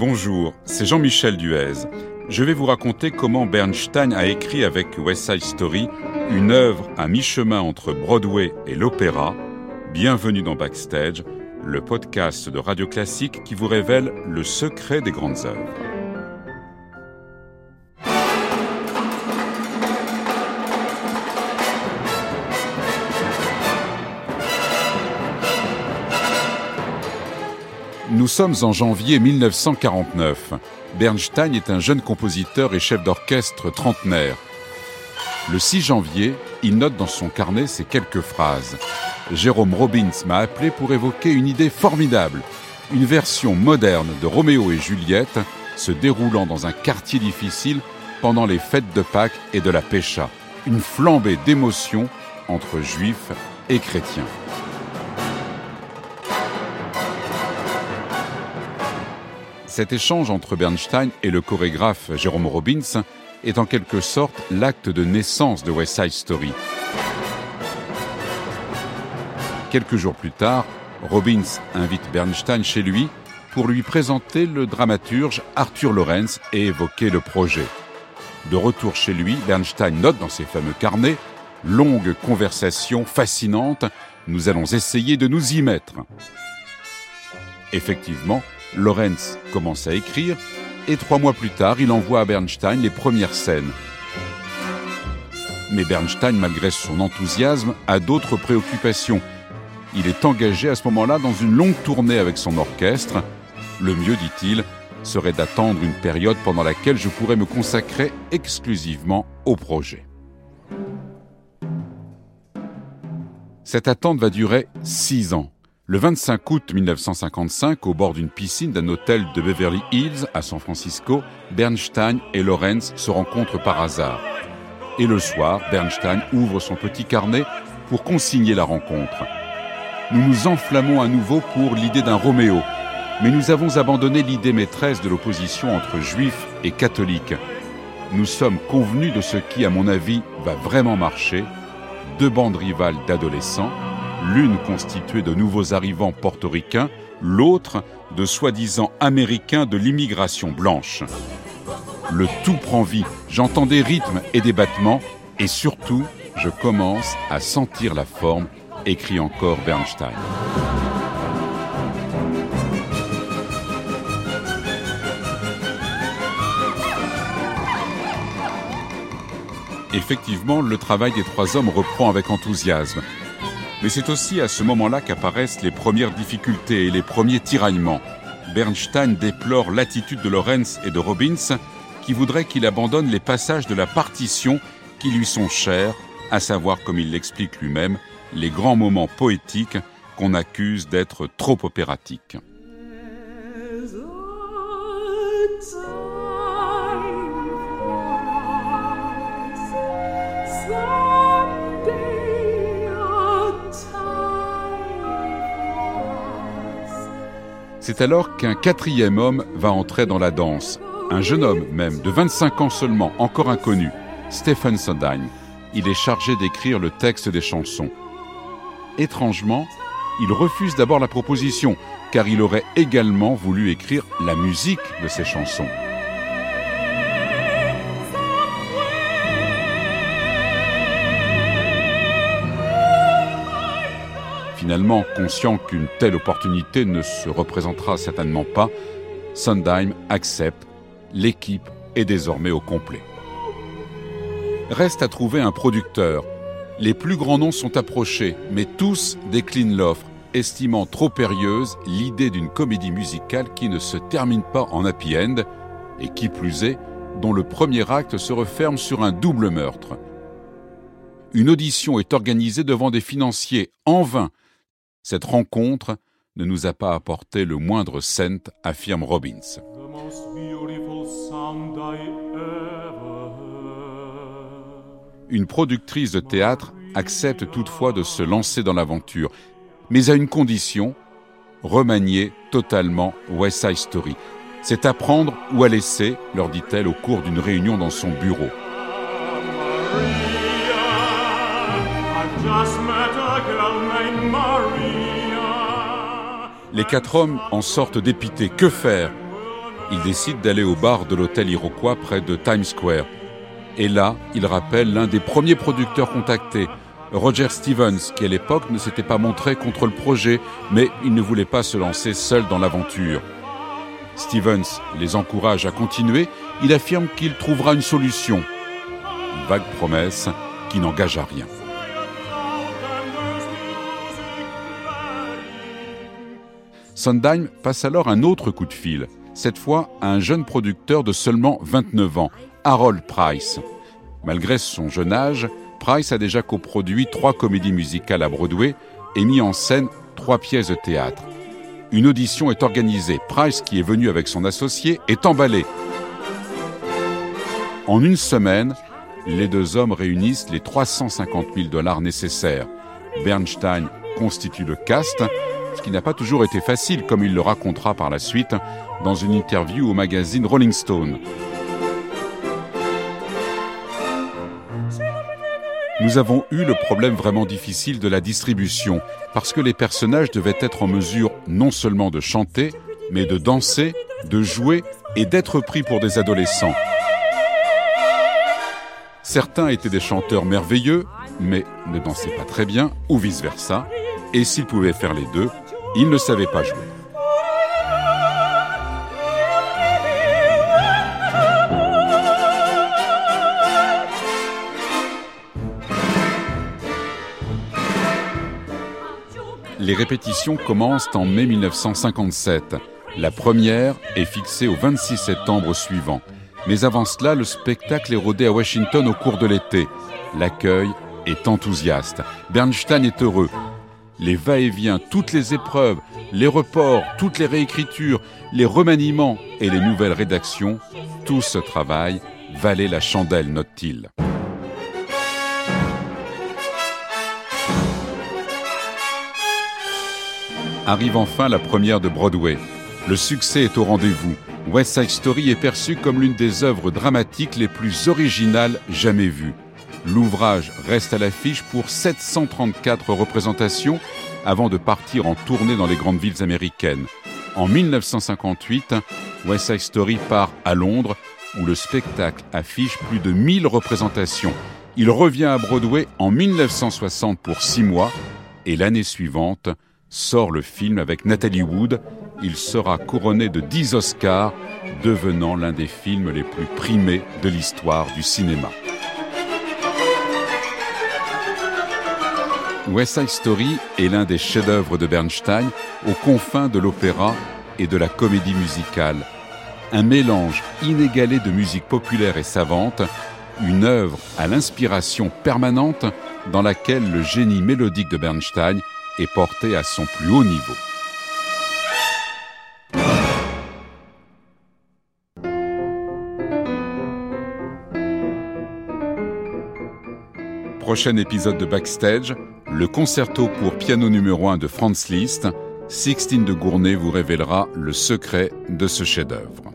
Bonjour, c'est Jean-Michel Duez. Je vais vous raconter comment Bernstein a écrit avec West Side Story une œuvre à mi-chemin entre Broadway et l'opéra. Bienvenue dans Backstage, le podcast de Radio Classique qui vous révèle le secret des grandes œuvres. Nous sommes en janvier 1949. Bernstein est un jeune compositeur et chef d'orchestre trentenaire. Le 6 janvier, il note dans son carnet ces quelques phrases. Jérôme Robbins m'a appelé pour évoquer une idée formidable, une version moderne de Roméo et Juliette se déroulant dans un quartier difficile pendant les fêtes de Pâques et de la Pécha. Une flambée d'émotions entre juifs et chrétiens. Cet échange entre Bernstein et le chorégraphe Jérôme Robbins est en quelque sorte l'acte de naissance de West Side Story. Quelques jours plus tard, Robbins invite Bernstein chez lui pour lui présenter le dramaturge Arthur Lorenz et évoquer le projet. De retour chez lui, Bernstein note dans ses fameux carnets Longue conversation fascinante, nous allons essayer de nous y mettre. Effectivement, Lorenz commence à écrire et trois mois plus tard, il envoie à Bernstein les premières scènes. Mais Bernstein, malgré son enthousiasme, a d'autres préoccupations. Il est engagé à ce moment-là dans une longue tournée avec son orchestre. Le mieux, dit-il, serait d'attendre une période pendant laquelle je pourrais me consacrer exclusivement au projet. Cette attente va durer six ans. Le 25 août 1955, au bord d'une piscine d'un hôtel de Beverly Hills à San Francisco, Bernstein et Lorenz se rencontrent par hasard. Et le soir, Bernstein ouvre son petit carnet pour consigner la rencontre. Nous nous enflammons à nouveau pour l'idée d'un Roméo, mais nous avons abandonné l'idée maîtresse de l'opposition entre juifs et catholiques. Nous sommes convenus de ce qui, à mon avis, va vraiment marcher, deux bandes rivales d'adolescents, l'une constituée de nouveaux arrivants portoricains, l'autre de soi-disant américains de l'immigration blanche. Le tout prend vie, j'entends des rythmes et des battements, et surtout, je commence à sentir la forme, écrit encore Bernstein. Effectivement, le travail des trois hommes reprend avec enthousiasme. Mais c'est aussi à ce moment-là qu'apparaissent les premières difficultés et les premiers tiraillements. Bernstein déplore l'attitude de Lorenz et de Robbins qui voudraient qu'il abandonne les passages de la partition qui lui sont chers, à savoir, comme il l'explique lui-même, les grands moments poétiques qu'on accuse d'être trop opératiques. C'est alors qu'un quatrième homme va entrer dans la danse. Un jeune homme même, de 25 ans seulement, encore inconnu, Stephen Sondheim. Il est chargé d'écrire le texte des chansons. Étrangement, il refuse d'abord la proposition, car il aurait également voulu écrire la musique de ces chansons. Finalement, conscient qu'une telle opportunité ne se représentera certainement pas, Sondheim accepte, l'équipe est désormais au complet. Reste à trouver un producteur. Les plus grands noms sont approchés, mais tous déclinent l'offre, estimant trop périlleuse l'idée d'une comédie musicale qui ne se termine pas en happy end, et qui plus est, dont le premier acte se referme sur un double meurtre. Une audition est organisée devant des financiers en vain cette rencontre ne nous a pas apporté le moindre cent, affirme Robbins. Une productrice de théâtre accepte toutefois de se lancer dans l'aventure, mais à une condition, remanier totalement West Side Story. C'est à prendre ou à laisser, leur dit-elle au cours d'une réunion dans son bureau. Les quatre hommes en sortent dépités. Que faire il décide d'aller au bar de l'hôtel Iroquois près de Times Square. Et là, il rappelle l'un des premiers producteurs contactés, Roger Stevens, qui à l'époque ne s'était pas montré contre le projet, mais il ne voulait pas se lancer seul dans l'aventure. Stevens les encourage à continuer, il affirme qu'il trouvera une solution. Une vague promesse qui n'engage à rien. Sondheim passe alors un autre coup de fil, cette fois à un jeune producteur de seulement 29 ans, Harold Price. Malgré son jeune âge, Price a déjà coproduit trois comédies musicales à Broadway et mis en scène trois pièces de théâtre. Une audition est organisée. Price, qui est venu avec son associé, est emballé. En une semaine, les deux hommes réunissent les 350 000 dollars nécessaires. Bernstein constitue le cast, ce qui n'a pas toujours été facile, comme il le racontera par la suite dans une interview au magazine Rolling Stone. Nous avons eu le problème vraiment difficile de la distribution, parce que les personnages devaient être en mesure non seulement de chanter, mais de danser, de jouer et d'être pris pour des adolescents. Certains étaient des chanteurs merveilleux, mais ne dansaient pas très bien, ou vice-versa, et s'ils pouvaient faire les deux, ils ne savaient pas jouer. Les répétitions commencent en mai 1957. La première est fixée au 26 septembre suivant. Mais avant cela, le spectacle est rodé à Washington au cours de l'été. L'accueil est enthousiaste. Bernstein est heureux. Les va-et-vient, toutes les épreuves, les reports, toutes les réécritures, les remaniements et les nouvelles rédactions, tout ce travail valait la chandelle, note-t-il. Arrive enfin la première de Broadway. Le succès est au rendez-vous. West Side Story est perçu comme l'une des œuvres dramatiques les plus originales jamais vues. L'ouvrage reste à l'affiche pour 734 représentations avant de partir en tournée dans les grandes villes américaines. En 1958, West Side Story part à Londres où le spectacle affiche plus de 1000 représentations. Il revient à Broadway en 1960 pour six mois et l'année suivante sort le film avec Natalie Wood il sera couronné de 10 Oscars, devenant l'un des films les plus primés de l'histoire du cinéma. West Side Story est l'un des chefs-d'œuvre de Bernstein aux confins de l'opéra et de la comédie musicale. Un mélange inégalé de musique populaire et savante, une œuvre à l'inspiration permanente dans laquelle le génie mélodique de Bernstein est porté à son plus haut niveau. Prochain épisode de Backstage, le concerto pour piano numéro 1 de Franz Liszt, Sixtine de Gournay vous révélera le secret de ce chef-d'œuvre.